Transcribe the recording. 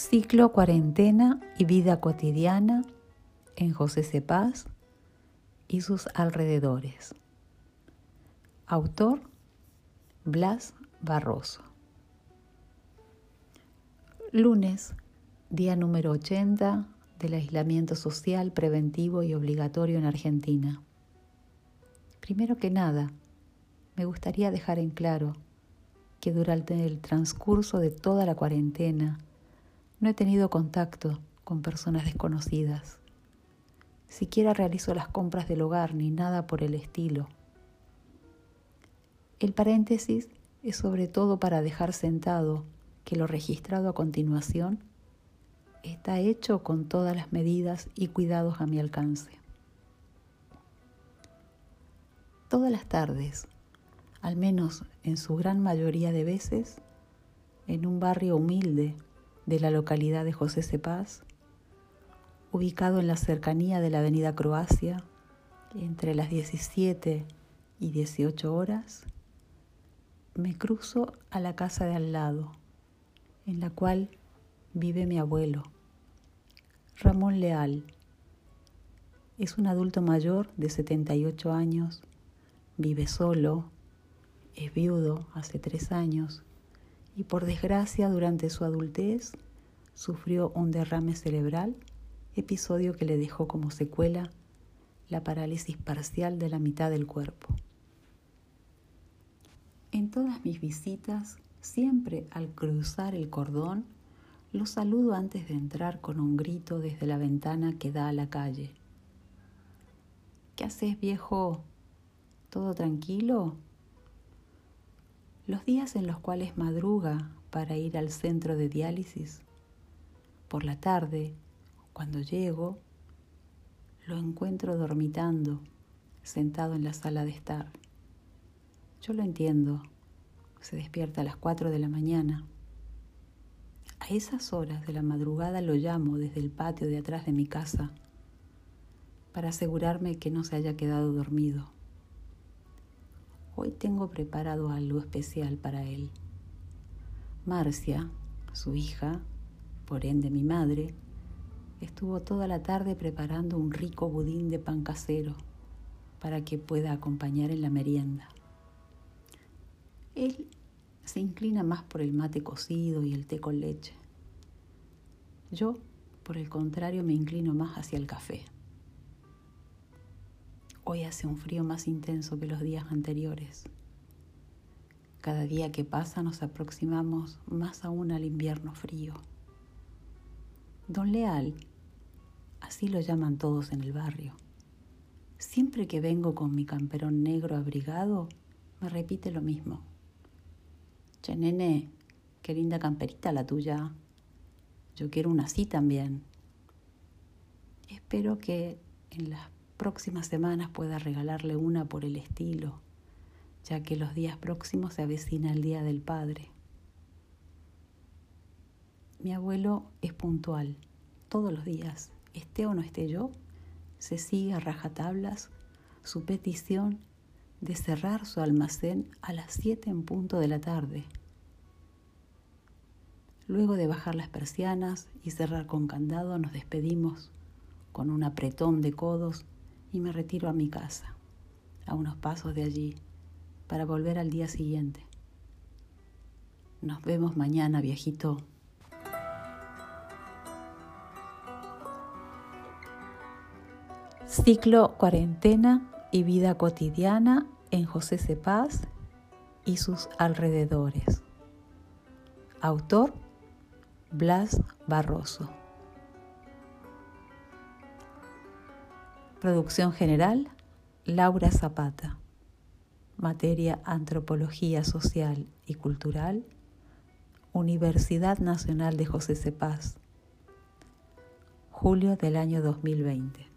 Ciclo Cuarentena y Vida Cotidiana en José Cepaz y sus alrededores. Autor Blas Barroso. Lunes, día número 80 del aislamiento social preventivo y obligatorio en Argentina. Primero que nada, me gustaría dejar en claro que durante el transcurso de toda la cuarentena, no he tenido contacto con personas desconocidas. Siquiera realizo las compras del hogar ni nada por el estilo. El paréntesis es sobre todo para dejar sentado que lo registrado a continuación está hecho con todas las medidas y cuidados a mi alcance. Todas las tardes, al menos en su gran mayoría de veces, en un barrio humilde de la localidad de José Cepaz, ubicado en la cercanía de la avenida Croacia, entre las 17 y 18 horas, me cruzo a la casa de al lado, en la cual vive mi abuelo, Ramón Leal. Es un adulto mayor de 78 años, vive solo, es viudo hace tres años y por desgracia durante su adultez sufrió un derrame cerebral, episodio que le dejó como secuela la parálisis parcial de la mitad del cuerpo. En todas mis visitas, siempre al cruzar el cordón, lo saludo antes de entrar con un grito desde la ventana que da a la calle. ¿Qué haces, viejo? ¿Todo tranquilo? Los días en los cuales madruga para ir al centro de diálisis, por la tarde, cuando llego, lo encuentro dormitando, sentado en la sala de estar. Yo lo entiendo, se despierta a las 4 de la mañana. A esas horas de la madrugada lo llamo desde el patio de atrás de mi casa para asegurarme que no se haya quedado dormido. Hoy tengo preparado algo especial para él. Marcia, su hija, por ende mi madre, estuvo toda la tarde preparando un rico budín de pan casero para que pueda acompañar en la merienda. Él se inclina más por el mate cocido y el té con leche. Yo, por el contrario, me inclino más hacia el café. Hoy hace un frío más intenso que los días anteriores. Cada día que pasa nos aproximamos más aún al invierno frío. Don Leal, así lo llaman todos en el barrio. Siempre que vengo con mi camperón negro abrigado, me repite lo mismo. Che, nene, qué linda camperita la tuya. Yo quiero una así también. Espero que en las próximas semanas pueda regalarle una por el estilo, ya que los días próximos se avecina el Día del Padre. Mi abuelo es puntual, todos los días, esté o no esté yo, se sigue a rajatablas su petición de cerrar su almacén a las 7 en punto de la tarde. Luego de bajar las persianas y cerrar con candado, nos despedimos con un apretón de codos y me retiro a mi casa, a unos pasos de allí, para volver al día siguiente. Nos vemos mañana, viejito. Ciclo Cuarentena y Vida Cotidiana en José Cepaz y sus alrededores. Autor Blas Barroso. Producción general, Laura Zapata. Materia Antropología Social y Cultural, Universidad Nacional de José Cepaz. Julio del año 2020.